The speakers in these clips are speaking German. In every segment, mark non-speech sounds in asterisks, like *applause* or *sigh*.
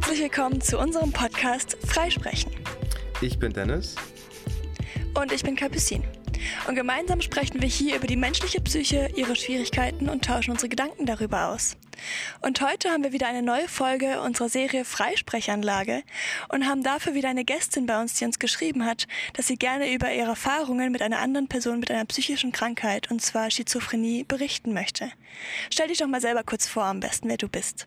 Herzlich willkommen zu unserem Podcast Freisprechen. Ich bin Dennis. Und ich bin Capucine. Und gemeinsam sprechen wir hier über die menschliche Psyche, ihre Schwierigkeiten und tauschen unsere Gedanken darüber aus. Und heute haben wir wieder eine neue Folge unserer Serie Freisprechanlage und haben dafür wieder eine Gästin bei uns, die uns geschrieben hat, dass sie gerne über ihre Erfahrungen mit einer anderen Person mit einer psychischen Krankheit, und zwar Schizophrenie, berichten möchte. Stell dich doch mal selber kurz vor, am besten, wer du bist.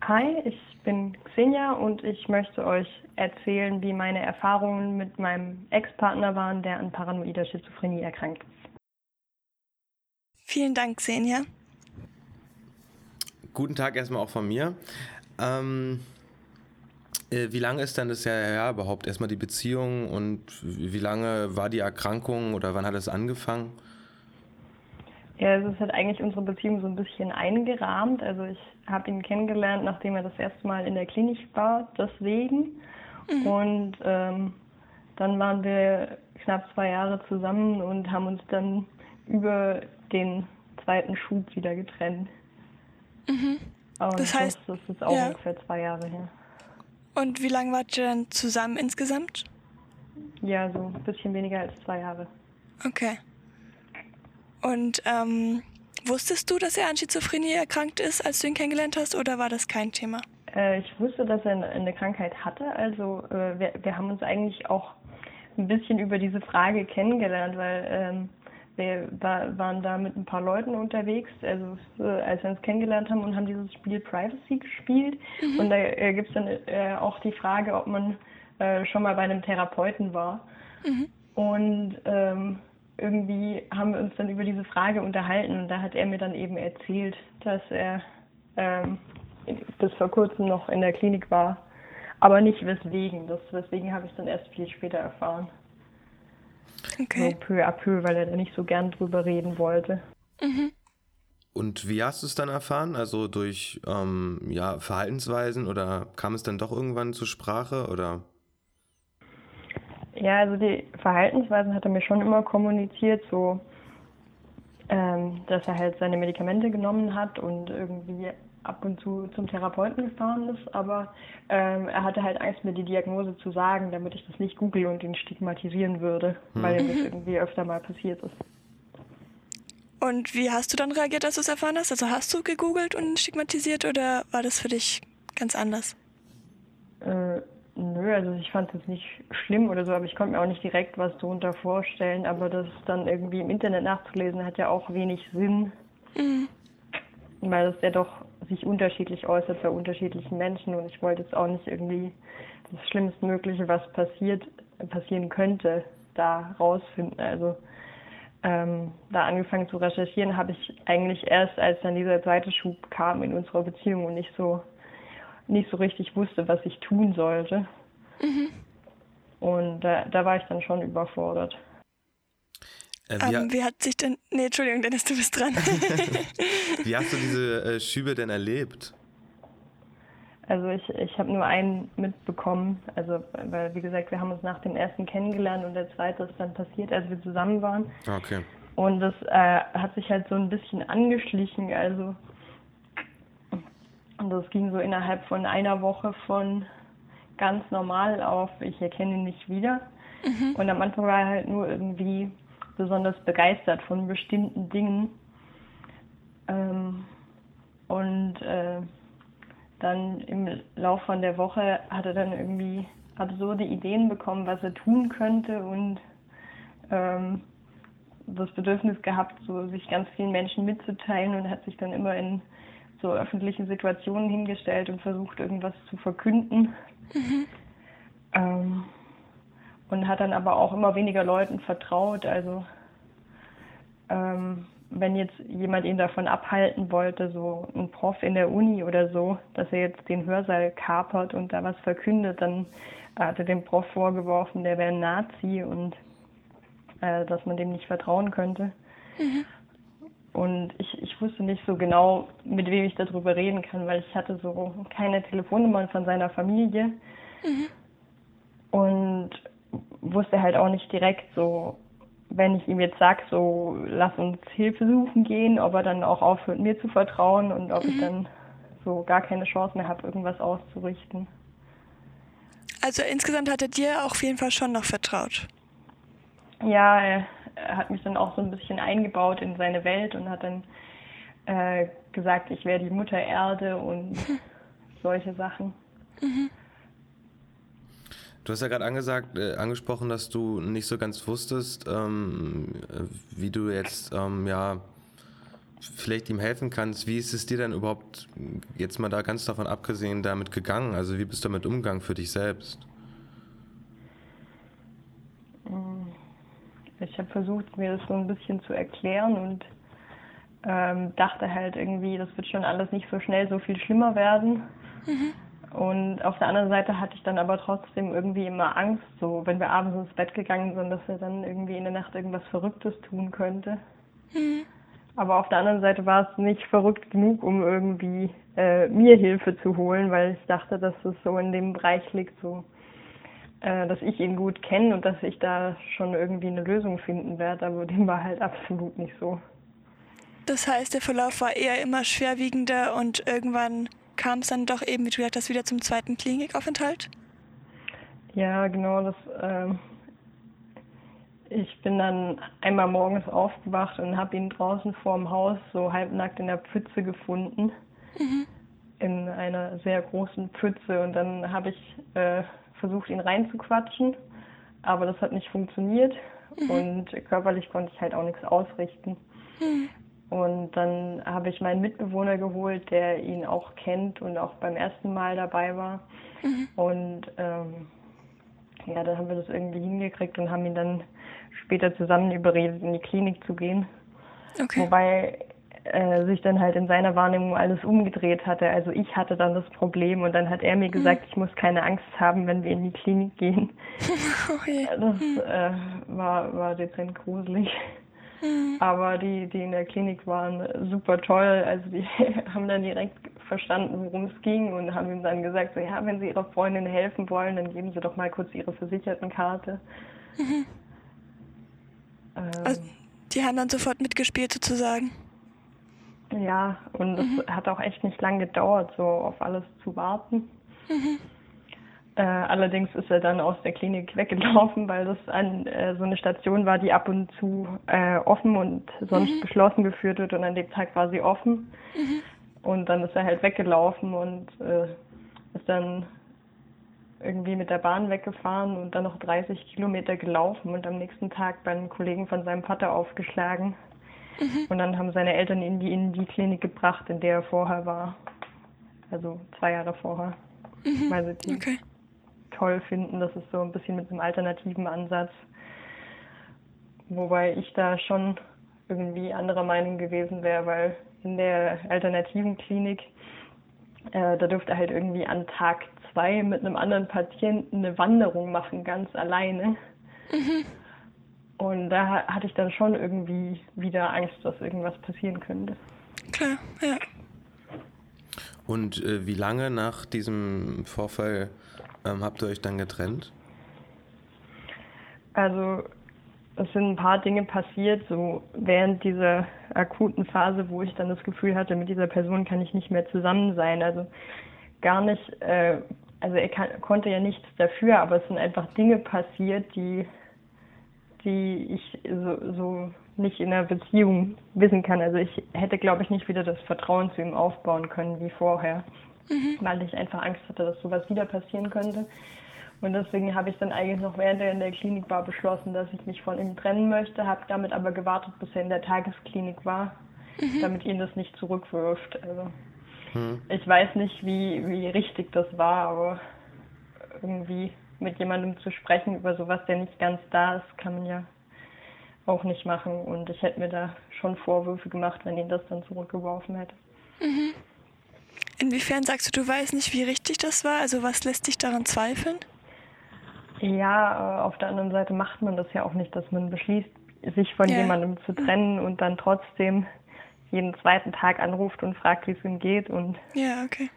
Hi, ich bin Xenia und ich möchte euch erzählen, wie meine Erfahrungen mit meinem Ex-Partner waren, der an paranoider Schizophrenie erkrankt ist. Vielen Dank, Xenia. Guten Tag erstmal auch von mir. Ähm, äh, wie lange ist denn das ja, ja überhaupt erstmal die Beziehung und wie lange war die Erkrankung oder wann hat es angefangen? Ja, es ist halt eigentlich unsere Beziehung so ein bisschen eingerahmt. Also ich habe ihn kennengelernt, nachdem er das erste Mal in der Klinik war, deswegen. Mhm. Und ähm, dann waren wir knapp zwei Jahre zusammen und haben uns dann über den zweiten Schub wieder getrennt. Mhm. Und das heißt, das ist auch ja. ungefähr zwei Jahre her. Und wie lange wart ihr dann zusammen insgesamt? Ja, so ein bisschen weniger als zwei Jahre. Okay. Und ähm, wusstest du, dass er an Schizophrenie erkrankt ist, als du ihn kennengelernt hast, oder war das kein Thema? Äh, ich wusste, dass er eine Krankheit hatte. Also äh, wir, wir haben uns eigentlich auch ein bisschen über diese Frage kennengelernt, weil ähm, wir war, waren da mit ein paar Leuten unterwegs, also äh, als wir uns kennengelernt haben und haben dieses Spiel Privacy gespielt. Mhm. Und da äh, gibt es dann äh, auch die Frage, ob man äh, schon mal bei einem Therapeuten war. Mhm. Und ähm, irgendwie haben wir uns dann über diese Frage unterhalten und da hat er mir dann eben erzählt, dass er ähm, bis vor kurzem noch in der Klinik war, aber nicht weswegen. Das weswegen habe ich dann erst viel später erfahren. Okay. So peu à peu, weil er da nicht so gern drüber reden wollte. Mhm. Und wie hast du es dann erfahren? Also durch ähm, ja, Verhaltensweisen oder kam es dann doch irgendwann zur Sprache oder? Ja, also die Verhaltensweisen hat er mir schon immer kommuniziert, so ähm, dass er halt seine Medikamente genommen hat und irgendwie ab und zu zum Therapeuten gefahren ist, aber ähm, er hatte halt Angst, mir die Diagnose zu sagen, damit ich das nicht google und ihn stigmatisieren würde, hm. weil ihm das irgendwie öfter mal passiert ist. Und wie hast du dann reagiert, als du es erfahren hast? Also hast du gegoogelt und stigmatisiert oder war das für dich ganz anders? Äh, nö, also ich fand es jetzt nicht schlimm oder so, aber ich konnte mir auch nicht direkt was darunter vorstellen, aber das dann irgendwie im Internet nachzulesen hat ja auch wenig Sinn. Mhm. Weil das ja doch sich unterschiedlich äußert bei unterschiedlichen Menschen und ich wollte jetzt auch nicht irgendwie das Schlimmstmögliche, was passiert, passieren könnte, da rausfinden. Also ähm, da angefangen zu recherchieren habe ich eigentlich erst, als dann dieser zweite Schub kam in unserer Beziehung und nicht so nicht so richtig wusste, was ich tun sollte. Mhm. Und da, da war ich dann schon überfordert. Äh, wie, um, ähm, wie, hat sich denn. Nee, Entschuldigung, Dennis, du bist dran. *laughs* wie hast du diese äh, Schübe denn erlebt? Also ich, ich habe nur einen mitbekommen, also weil wie gesagt, wir haben uns nach dem ersten kennengelernt und der zweite ist dann passiert, als wir zusammen waren. Okay. Und das äh, hat sich halt so ein bisschen angeschlichen, also und das ging so innerhalb von einer Woche von ganz normal auf, ich erkenne ihn nicht wieder. Mhm. Und am Anfang war er halt nur irgendwie besonders begeistert von bestimmten Dingen. Ähm, und äh, dann im Laufe von der Woche hat er dann irgendwie absurde Ideen bekommen, was er tun könnte und ähm, das Bedürfnis gehabt, so sich ganz vielen Menschen mitzuteilen und hat sich dann immer in so öffentlichen Situationen hingestellt und versucht, irgendwas zu verkünden. Mhm. Ähm, und hat dann aber auch immer weniger Leuten vertraut. Also ähm, wenn jetzt jemand ihn davon abhalten wollte, so ein Prof in der Uni oder so, dass er jetzt den Hörsaal kapert und da was verkündet, dann hat er dem Prof vorgeworfen, der wäre ein Nazi und äh, dass man dem nicht vertrauen könnte. Mhm. Und ich, ich wusste nicht so genau, mit wem ich darüber reden kann, weil ich hatte so keine Telefonnummern von seiner Familie. Mhm. Und wusste halt auch nicht direkt so, wenn ich ihm jetzt sage, so lass uns Hilfe suchen gehen, ob er dann auch aufhört, mir zu vertrauen und ob mhm. ich dann so gar keine Chance mehr habe, irgendwas auszurichten. Also insgesamt hat er dir auf jeden Fall schon noch vertraut. Ja, er, er hat mich dann auch so ein bisschen eingebaut in seine Welt und hat dann äh, gesagt, ich wäre die Mutter Erde und solche Sachen. Mhm. Du hast ja gerade angesagt, äh, angesprochen, dass du nicht so ganz wusstest, ähm, wie du jetzt ähm, ja vielleicht ihm helfen kannst. Wie ist es dir denn überhaupt jetzt mal da ganz davon abgesehen damit gegangen? Also wie bist du damit umgegangen für dich selbst? Ich habe versucht, mir das so ein bisschen zu erklären und ähm, dachte halt irgendwie, das wird schon alles nicht so schnell so viel schlimmer werden. Mhm. Und auf der anderen Seite hatte ich dann aber trotzdem irgendwie immer Angst, so wenn wir abends ins Bett gegangen sind, dass er dann irgendwie in der Nacht irgendwas Verrücktes tun könnte. Mhm. Aber auf der anderen Seite war es nicht verrückt genug, um irgendwie äh, mir Hilfe zu holen, weil ich dachte, dass es so in dem Bereich liegt, so äh, dass ich ihn gut kenne und dass ich da schon irgendwie eine Lösung finden werde. Aber dem war halt absolut nicht so. Das heißt, der Verlauf war eher immer schwerwiegender und irgendwann kam es dann doch eben, wie du gesagt hast, wieder zum zweiten Klinikaufenthalt? Ja, genau. Das, äh, ich bin dann einmal morgens aufgewacht und habe ihn draußen vorm Haus so halbnackt in der Pfütze gefunden. Mhm. In einer sehr großen Pfütze. Und dann habe ich äh, versucht, ihn reinzuquatschen. Aber das hat nicht funktioniert. Mhm. Und körperlich konnte ich halt auch nichts ausrichten. Mhm. Und dann habe ich meinen Mitbewohner geholt, der ihn auch kennt und auch beim ersten Mal dabei war. Mhm. Und ähm, ja, dann haben wir das irgendwie hingekriegt und haben ihn dann später zusammen überredet, in die Klinik zu gehen. Okay. Wobei äh, sich dann halt in seiner Wahrnehmung alles umgedreht hatte. Also ich hatte dann das Problem und dann hat er mir mhm. gesagt, ich muss keine Angst haben, wenn wir in die Klinik gehen. *laughs* Okay. Das mhm. äh, war, war dezent gruselig. Mhm. Aber die, die in der Klinik waren, super toll. Also die *laughs* haben dann direkt verstanden, worum es ging und haben ihm dann gesagt, so ja, wenn Sie Ihrer Freundin helfen wollen, dann geben Sie doch mal kurz Ihre Versichertenkarte. Mhm. Ähm, also, die haben dann sofort mitgespielt sozusagen. Ja, und es mhm. hat auch echt nicht lang gedauert, so auf alles zu warten. Mhm. Äh, allerdings ist er dann aus der Klinik *laughs* weggelaufen, weil das an, äh, so eine Station war, die ab und zu äh, offen und sonst mhm. geschlossen geführt wird und an dem Tag war sie offen. Mhm. Und dann ist er halt weggelaufen und äh, ist dann irgendwie mit der Bahn weggefahren und dann noch 30 Kilometer gelaufen und am nächsten Tag beim Kollegen von seinem Vater aufgeschlagen. Mhm. Und dann haben seine Eltern ihn in die Klinik gebracht, in der er vorher war. Also zwei Jahre vorher. Mhm. Weil sie die okay toll finden. Das ist so ein bisschen mit einem alternativen Ansatz. Wobei ich da schon irgendwie anderer Meinung gewesen wäre, weil in der alternativen Klinik, äh, da durfte halt irgendwie an Tag zwei mit einem anderen Patienten eine Wanderung machen, ganz alleine. Mhm. Und da hatte ich dann schon irgendwie wieder Angst, dass irgendwas passieren könnte. Klar, ja. Und äh, wie lange nach diesem Vorfall ähm, habt ihr euch dann getrennt? Also es sind ein paar Dinge passiert, so während dieser akuten Phase, wo ich dann das Gefühl hatte, mit dieser Person kann ich nicht mehr zusammen sein. Also gar nicht, äh, also er kann, konnte ja nichts dafür, aber es sind einfach Dinge passiert, die, die ich so, so nicht in einer Beziehung wissen kann. Also ich hätte, glaube ich, nicht wieder das Vertrauen zu ihm aufbauen können wie vorher mhm. weil ich einfach Angst hatte, dass sowas wieder passieren könnte. Und deswegen habe ich dann eigentlich noch während er in der Klinik war beschlossen, dass ich mich von ihm trennen möchte, habe damit aber gewartet, bis er in der Tagesklinik war, mhm. damit ihn das nicht zurückwirft. Also mhm. ich weiß nicht, wie, wie richtig das war, aber irgendwie mit jemandem zu sprechen über sowas, der nicht ganz da ist, kann man ja auch nicht machen. Und ich hätte mir da schon Vorwürfe gemacht, wenn ihn das dann zurückgeworfen hätte. Mhm. Inwiefern sagst du, du weißt nicht, wie richtig das war? Also was lässt dich daran zweifeln? Ja, äh, auf der anderen Seite macht man das ja auch nicht, dass man beschließt, sich von ja. jemandem zu trennen und dann trotzdem jeden zweiten Tag anruft und fragt, wie es ihm geht. Und ja, okay.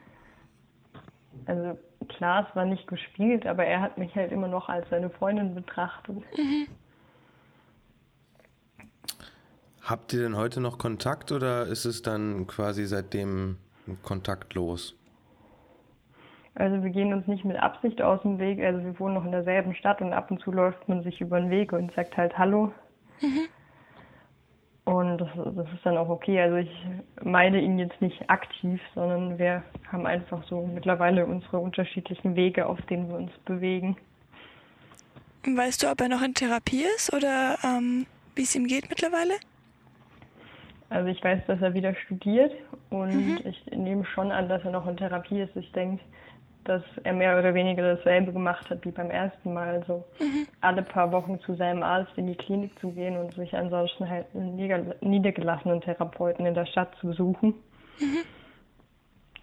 Also klar, es war nicht gespielt, aber er hat mich halt immer noch als seine Freundin betrachtet. Mhm. Habt ihr denn heute noch Kontakt oder ist es dann quasi seitdem kontaktlos? Also wir gehen uns nicht mit Absicht aus dem Weg. Also wir wohnen noch in derselben Stadt und ab und zu läuft man sich über den Weg und sagt halt Hallo. Mhm. Und das, das, ist dann auch okay. Also ich meine ihn jetzt nicht aktiv, sondern wir haben einfach so mittlerweile unsere unterschiedlichen Wege, auf denen wir uns bewegen. Weißt du, ob er noch in Therapie ist oder ähm, wie es ihm geht mittlerweile? Also ich weiß, dass er wieder studiert und mhm. ich nehme schon an, dass er noch in Therapie ist. Ich denke, dass er mehr oder weniger dasselbe gemacht hat wie beim ersten Mal. Also mhm. alle paar Wochen zu seinem Arzt in die Klinik zu gehen und sich ansonsten halt einen niedergelassenen Therapeuten in der Stadt zu besuchen. Mhm.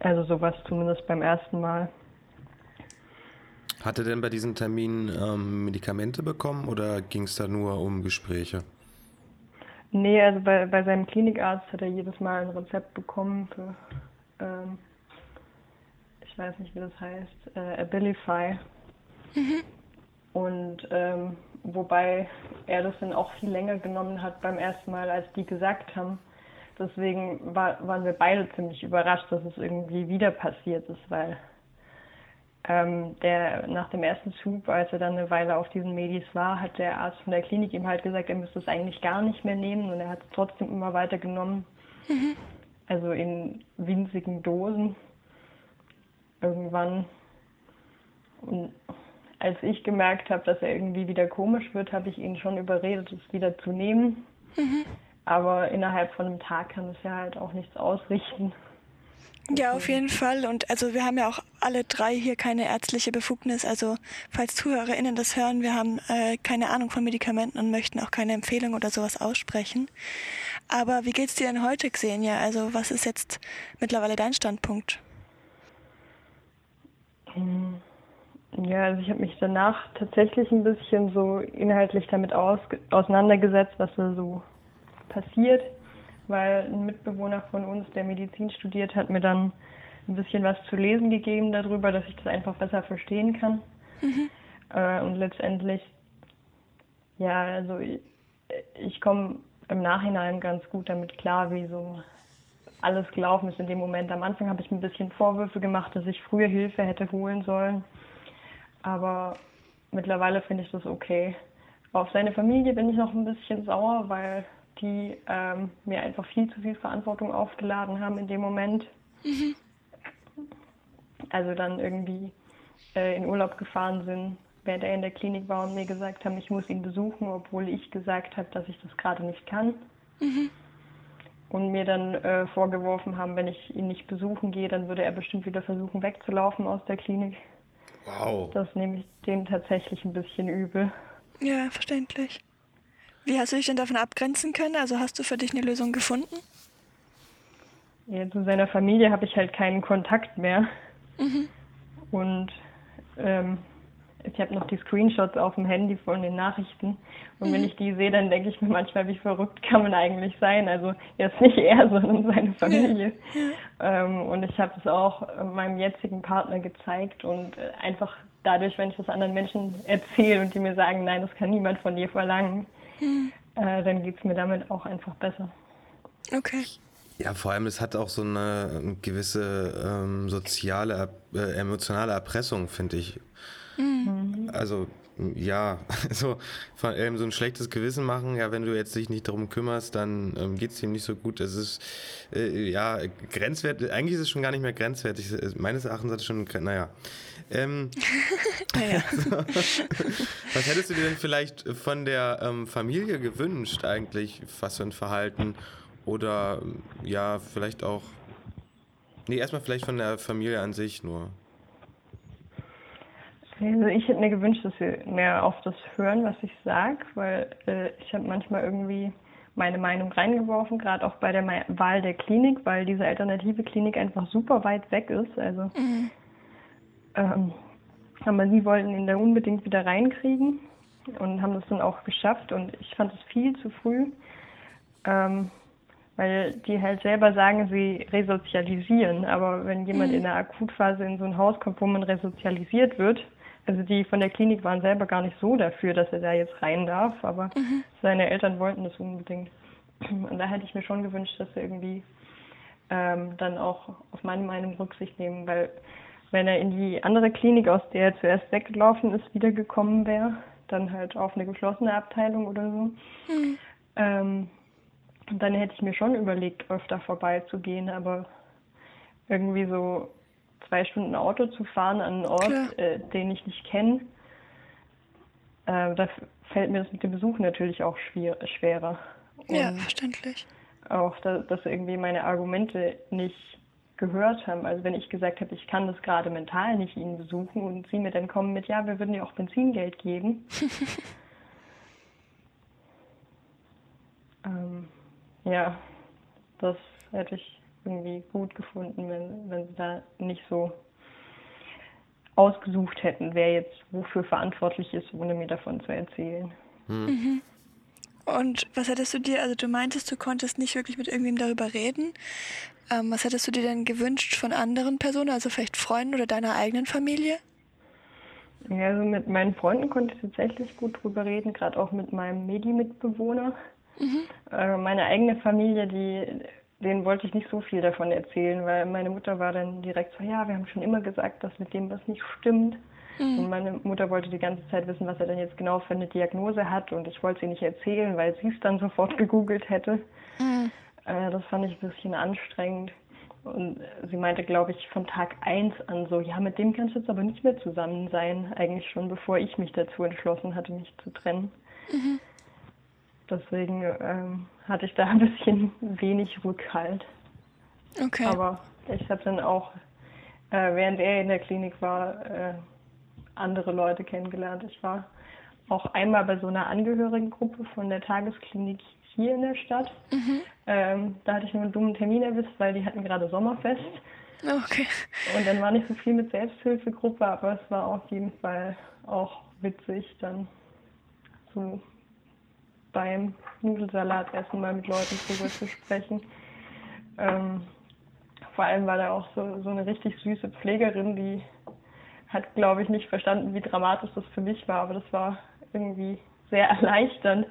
Also sowas zumindest beim ersten Mal. Hat er denn bei diesen Terminen ähm, Medikamente bekommen oder ging es da nur um Gespräche? Nee, also bei, bei seinem Klinikarzt hat er jedes Mal ein Rezept bekommen für ähm, ich weiß nicht, wie das heißt, äh, Abilify. Mhm. Und ähm, wobei er das dann auch viel länger genommen hat beim ersten Mal, als die gesagt haben. Deswegen war, waren wir beide ziemlich überrascht, dass es irgendwie wieder passiert ist, weil ähm, der nach dem ersten Zug, als er dann eine Weile auf diesen Medis war, hat der Arzt von der Klinik ihm halt gesagt, er müsste es eigentlich gar nicht mehr nehmen und er hat es trotzdem immer weiter genommen. Mhm. Also in winzigen Dosen irgendwann. Und als ich gemerkt habe, dass er irgendwie wieder komisch wird, habe ich ihn schon überredet, es wieder zu nehmen. Mhm. Aber innerhalb von einem Tag kann es ja halt auch nichts ausrichten. Ja, auf jeden Fall. Und also wir haben ja auch alle drei hier keine ärztliche Befugnis. Also falls ZuhörerInnen das hören, wir haben äh, keine Ahnung von Medikamenten und möchten auch keine Empfehlung oder sowas aussprechen. Aber wie geht's dir denn heute, Xenia? Also was ist jetzt mittlerweile dein Standpunkt? Hm. Ja, also ich habe mich danach tatsächlich ein bisschen so inhaltlich damit aus, auseinandergesetzt, was da so passiert, weil ein Mitbewohner von uns, der Medizin studiert, hat mir dann ein bisschen was zu lesen gegeben darüber, dass ich das einfach besser verstehen kann. Mhm. Äh, und letztendlich, ja, also ich, ich komme im Nachhinein ganz gut damit klar, wie so alles gelaufen ist in dem Moment. Am Anfang habe ich mir ein bisschen Vorwürfe gemacht, dass ich früher Hilfe hätte holen sollen. Aber mittlerweile finde ich das okay. Auf seine Familie bin ich noch ein bisschen sauer, weil die ähm, mir einfach viel zu viel Verantwortung aufgeladen haben in dem Moment. Mhm. Also dann irgendwie äh, in Urlaub gefahren sind, während er in der Klinik war und mir gesagt haben, ich muss ihn besuchen, obwohl ich gesagt habe, dass ich das gerade nicht kann. Mhm und mir dann äh, vorgeworfen haben, wenn ich ihn nicht besuchen gehe, dann würde er bestimmt wieder versuchen wegzulaufen aus der Klinik. Wow. Das nehme ich denen tatsächlich ein bisschen übel. Ja, verständlich. Wie hast du dich denn davon abgrenzen können? Also hast du für dich eine Lösung gefunden? Ja, zu seiner Familie habe ich halt keinen Kontakt mehr. Mhm. Und ähm, ich habe noch die Screenshots auf dem Handy von den Nachrichten. Und mhm. wenn ich die sehe, dann denke ich mir manchmal, wie verrückt kann man eigentlich sein? Also jetzt nicht er, *laughs* sondern seine Familie. Ja. Ähm, und ich habe es auch meinem jetzigen Partner gezeigt und äh, einfach dadurch, wenn ich das anderen Menschen erzähle und die mir sagen, nein, das kann niemand von dir verlangen, mhm. äh, dann geht es mir damit auch einfach besser. Okay. Ja, vor allem, es hat auch so eine gewisse ähm, soziale, äh, emotionale Erpressung, finde ich. Mhm. Also ja, *laughs* also von, ähm, so ein schlechtes Gewissen machen, ja, wenn du jetzt dich nicht darum kümmerst, dann ähm, geht es ihm nicht so gut. Es ist äh, ja grenzwertig, eigentlich ist es schon gar nicht mehr grenzwertig. Meines Erachtens hat es schon, naja. Ähm, *laughs* naja. also, *laughs* was hättest du dir denn vielleicht von der ähm, Familie gewünscht, eigentlich, was für ein Verhalten? Oder ja, vielleicht auch. Nee, erstmal vielleicht von der Familie an sich nur. Also ich hätte mir gewünscht, dass wir mehr auf das hören, was ich sage, weil äh, ich habe manchmal irgendwie meine Meinung reingeworfen, gerade auch bei der Wahl der Klinik, weil diese alternative Klinik einfach super weit weg ist. Also, mhm. ähm, aber sie wollten ihn da unbedingt wieder reinkriegen und haben das dann auch geschafft. Und ich fand es viel zu früh, ähm, weil die halt selber sagen, sie resozialisieren. Aber wenn jemand mhm. in der Akutphase in so ein Haus kommt, wo man resozialisiert wird, also die von der Klinik waren selber gar nicht so dafür, dass er da jetzt rein darf, aber mhm. seine Eltern wollten das unbedingt. *clears throat* Und da hätte ich mir schon gewünscht, dass er irgendwie ähm, dann auch auf meine Meinung Rücksicht nehmen, weil wenn er in die andere Klinik, aus der er zuerst weggelaufen ist, wiedergekommen wäre, dann halt auf eine geschlossene Abteilung oder so, mhm. ähm, dann hätte ich mir schon überlegt, öfter vorbeizugehen, aber irgendwie so zwei Stunden Auto zu fahren an einen Ort, äh, den ich nicht kenne, äh, da fällt mir das mit dem Besuch natürlich auch schwer, schwerer. Und ja, verständlich. Auch, dass, dass irgendwie meine Argumente nicht gehört haben. Also wenn ich gesagt habe, ich kann das gerade mental nicht ihn besuchen und sie mir dann kommen mit, ja, wir würden dir auch Benzingeld geben. *laughs* ähm, ja, das hätte ich irgendwie gut gefunden, wenn, wenn sie da nicht so ausgesucht hätten, wer jetzt wofür verantwortlich ist, ohne mir davon zu erzählen. Hm. Mhm. Und was hättest du dir, also du meintest, du konntest nicht wirklich mit irgendwem darüber reden. Ähm, was hättest du dir denn gewünscht von anderen Personen, also vielleicht Freunden oder deiner eigenen Familie? Ja, also mit meinen Freunden konnte ich tatsächlich gut drüber reden, gerade auch mit meinem Medi-Mitbewohner. Mhm. Äh, meine eigene Familie, die denen wollte ich nicht so viel davon erzählen, weil meine Mutter war dann direkt so, ja, wir haben schon immer gesagt, dass mit dem was nicht stimmt. Mhm. Und meine Mutter wollte die ganze Zeit wissen, was er denn jetzt genau für eine Diagnose hat und ich wollte sie nicht erzählen, weil sie es dann sofort gegoogelt hätte. Mhm. Äh, das fand ich ein bisschen anstrengend. Und sie meinte, glaube ich, von Tag 1 an so, ja, mit dem kannst du jetzt aber nicht mehr zusammen sein, eigentlich schon bevor ich mich dazu entschlossen hatte, mich zu trennen. Mhm. Deswegen ähm, hatte ich da ein bisschen wenig Rückhalt. Okay. Aber ich habe dann auch, äh, während er in der Klinik war, äh, andere Leute kennengelernt. Ich war auch einmal bei so einer Angehörigengruppe von der Tagesklinik hier in der Stadt. Mhm. Ähm, da hatte ich nur einen dummen Termin erwischt, weil die hatten gerade Sommerfest. Okay. Und dann war nicht so viel mit Selbsthilfegruppe, aber es war auf jeden Fall auch witzig, dann so beim Nudelsalatessen mal mit Leuten drüber zu sprechen. Ähm, vor allem war da auch so, so eine richtig süße Pflegerin, die hat, glaube ich, nicht verstanden, wie dramatisch das für mich war, aber das war irgendwie sehr *laughs* erleichternd.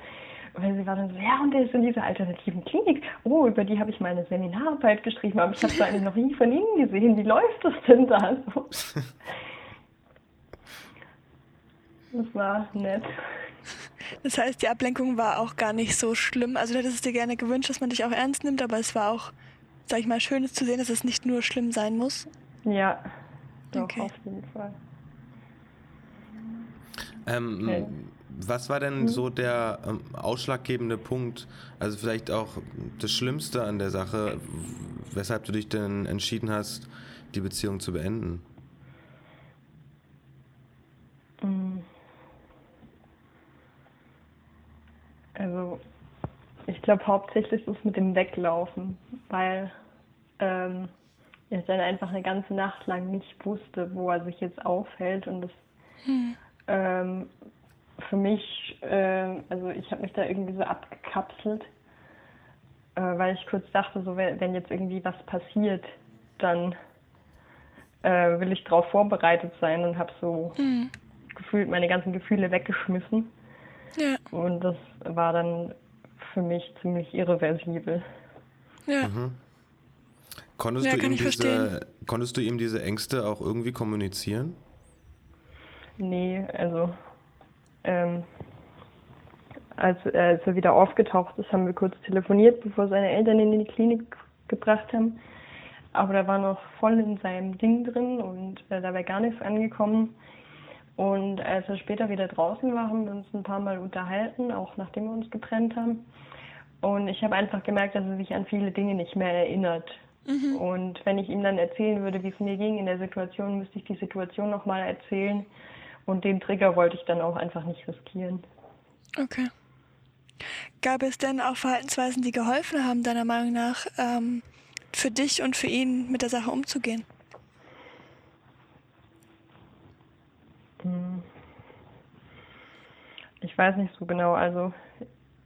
Weil sie war dann so, ja, und der ist in dieser alternativen Klinik. Oh, über die habe ich meine Seminararbeit geschrieben, aber ich habe es eigentlich noch nie von Ihnen gesehen. Wie läuft das denn da so? *laughs* Das war nett. Das heißt, die Ablenkung war auch gar nicht so schlimm. Also du hättest es dir gerne gewünscht, dass man dich auch ernst nimmt, aber es war auch, sag ich mal, schön zu sehen, dass es nicht nur schlimm sein muss. Ja, doch, okay. auf jeden Fall. Ähm, okay. Was war denn hm? so der ähm, ausschlaggebende Punkt, also vielleicht auch das Schlimmste an der Sache, weshalb du dich denn entschieden hast, die Beziehung zu beenden? Hm. Also ich glaube hauptsächlich ist es mit dem Weglaufen, weil ähm, ich dann einfach eine ganze Nacht lang nicht wusste, wo er sich jetzt aufhält und das hm. ähm, für mich, äh, also ich habe mich da irgendwie so abgekapselt, äh, weil ich kurz dachte, so wenn, wenn jetzt irgendwie was passiert, dann äh, will ich darauf vorbereitet sein und habe so hm. gefühlt meine ganzen Gefühle weggeschmissen. Ja. Und das war dann für mich ziemlich irreversibel. Ja. Mhm. Konntest, ja, du ihm diese, konntest du ihm diese Ängste auch irgendwie kommunizieren? Nee, also ähm, als, als er wieder aufgetaucht ist, haben wir kurz telefoniert, bevor seine Eltern ihn in die Klinik gebracht haben. Aber da war noch voll in seinem Ding drin und äh, da wäre gar nichts angekommen. Und als er später wieder draußen war, haben wir uns ein paar Mal unterhalten, auch nachdem wir uns getrennt haben. Und ich habe einfach gemerkt, dass er sich an viele Dinge nicht mehr erinnert. Mhm. Und wenn ich ihm dann erzählen würde, wie es mir ging in der Situation, müsste ich die Situation nochmal erzählen. Und den Trigger wollte ich dann auch einfach nicht riskieren. Okay. Gab es denn auch Verhaltensweisen, die geholfen haben, deiner Meinung nach, ähm, für dich und für ihn mit der Sache umzugehen? Hm. Ich weiß nicht so genau. Also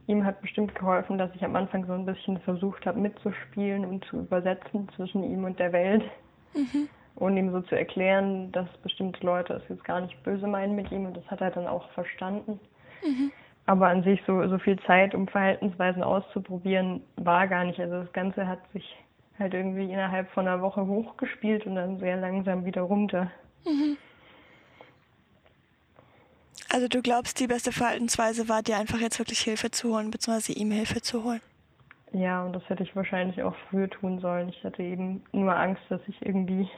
ihm hat bestimmt geholfen, dass ich am Anfang so ein bisschen versucht habe mitzuspielen und zu übersetzen zwischen ihm und der Welt. Mhm. Und ihm so zu erklären, dass bestimmte Leute es jetzt gar nicht böse meinen mit ihm und das hat er dann auch verstanden. Mhm. Aber an sich so, so viel Zeit, um Verhaltensweisen auszuprobieren, war gar nicht. Also das Ganze hat sich halt irgendwie innerhalb von einer Woche hochgespielt und dann sehr langsam wieder runter. Mhm. Also du glaubst, die beste Verhaltensweise war dir einfach jetzt wirklich Hilfe zu holen, beziehungsweise ihm Hilfe zu holen? Ja, und das hätte ich wahrscheinlich auch früher tun sollen. Ich hatte eben nur Angst, dass ich irgendwie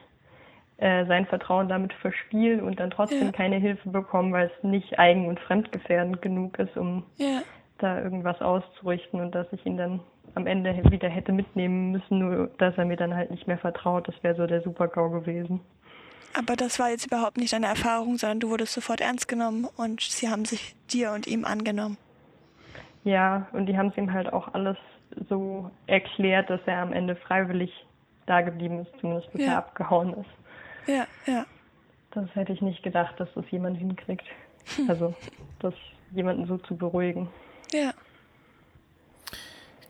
äh, sein Vertrauen damit verspiele und dann trotzdem ja. keine Hilfe bekomme, weil es nicht eigen- und fremdgefährdend genug ist, um ja. da irgendwas auszurichten und dass ich ihn dann am Ende wieder hätte mitnehmen müssen, nur dass er mir dann halt nicht mehr vertraut. Das wäre so der Super-GAU gewesen. Aber das war jetzt überhaupt nicht deine Erfahrung, sondern du wurdest sofort ernst genommen und sie haben sich dir und ihm angenommen. Ja, und die haben es ihm halt auch alles so erklärt, dass er am Ende freiwillig da geblieben ist, zumindest bis ja. er abgehauen ist. Ja, ja. Das hätte ich nicht gedacht, dass das jemand hinkriegt. Hm. Also, das jemanden so zu beruhigen. Ja.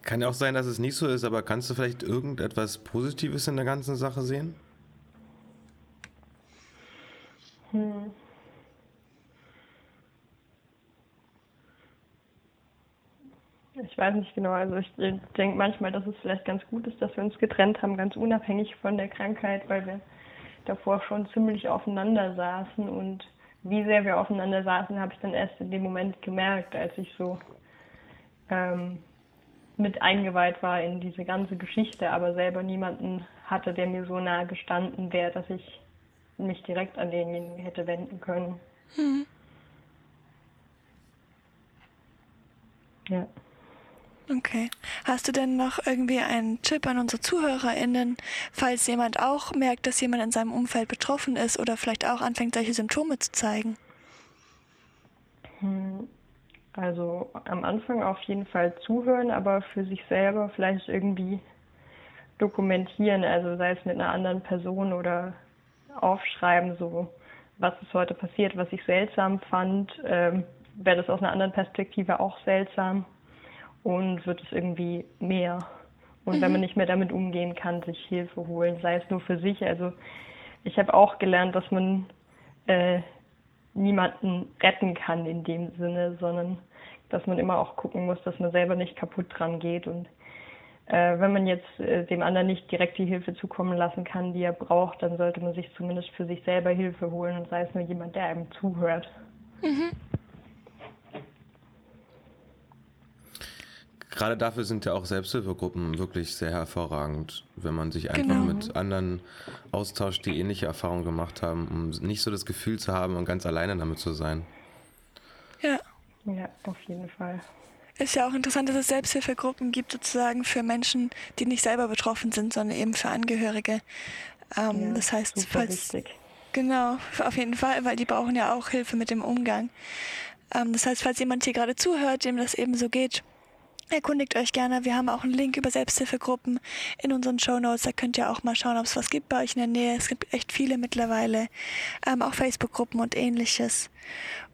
Kann ja auch sein, dass es nicht so ist, aber kannst du vielleicht irgendetwas Positives in der ganzen Sache sehen? Hm. Ich weiß nicht genau. Also ich denke manchmal, dass es vielleicht ganz gut ist, dass wir uns getrennt haben, ganz unabhängig von der Krankheit, weil wir davor schon ziemlich aufeinander saßen und wie sehr wir aufeinander saßen, habe ich dann erst in dem Moment gemerkt, als ich so ähm, mit eingeweiht war in diese ganze Geschichte, aber selber niemanden hatte, der mir so nah gestanden wäre, dass ich mich direkt an denjenigen hätte wenden können. Hm. Ja. Okay. Hast du denn noch irgendwie einen Tipp an unsere ZuhörerInnen, falls jemand auch merkt, dass jemand in seinem Umfeld betroffen ist oder vielleicht auch anfängt, solche Symptome zu zeigen? Hm. Also am Anfang auf jeden Fall zuhören, aber für sich selber vielleicht irgendwie dokumentieren, also sei es mit einer anderen Person oder aufschreiben, so was ist heute passiert, was ich seltsam fand, ähm, wäre das aus einer anderen Perspektive auch seltsam und wird es irgendwie mehr. Und mhm. wenn man nicht mehr damit umgehen kann, sich Hilfe holen, sei es nur für sich. Also ich habe auch gelernt, dass man äh, niemanden retten kann in dem Sinne, sondern dass man immer auch gucken muss, dass man selber nicht kaputt dran geht. Und äh, wenn man jetzt äh, dem anderen nicht direkt die Hilfe zukommen lassen kann, die er braucht, dann sollte man sich zumindest für sich selber Hilfe holen und sei es nur jemand, der einem zuhört. Mhm. Gerade dafür sind ja auch Selbsthilfegruppen wirklich sehr hervorragend, wenn man sich einfach genau. mit anderen austauscht, die ähnliche Erfahrungen gemacht haben, um nicht so das Gefühl zu haben und ganz alleine damit zu sein. Ja. Ja, auf jeden Fall. Ist ja auch interessant, dass es Selbsthilfegruppen gibt, sozusagen für Menschen, die nicht selber betroffen sind, sondern eben für Angehörige. Ähm, ja, das heißt, falls. Wichtig. Genau, auf jeden Fall, weil die brauchen ja auch Hilfe mit dem Umgang. Ähm, das heißt, falls jemand hier gerade zuhört, dem das eben so geht, Erkundigt euch gerne. Wir haben auch einen Link über Selbsthilfegruppen in unseren Show Notes. Da könnt ihr auch mal schauen, ob es was gibt bei euch in der Nähe. Es gibt echt viele mittlerweile. Ähm, auch Facebook-Gruppen und ähnliches.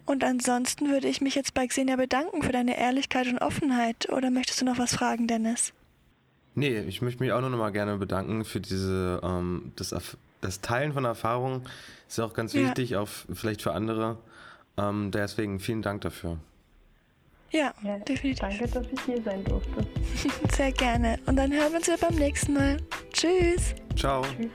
Und ansonsten würde ich mich jetzt bei Xenia bedanken für deine Ehrlichkeit und Offenheit. Oder möchtest du noch was fragen, Dennis? Nee, ich möchte mich auch nur noch mal gerne bedanken für diese, ähm, das, das Teilen von Erfahrungen. Ist ja auch ganz ja. wichtig, auch vielleicht für andere. Ähm, deswegen vielen Dank dafür. Ja, ja, definitiv. Danke, dass ich hier sein durfte. *laughs* Sehr gerne. Und dann hören wir uns wieder beim nächsten Mal. Tschüss. Ciao. Tschüss.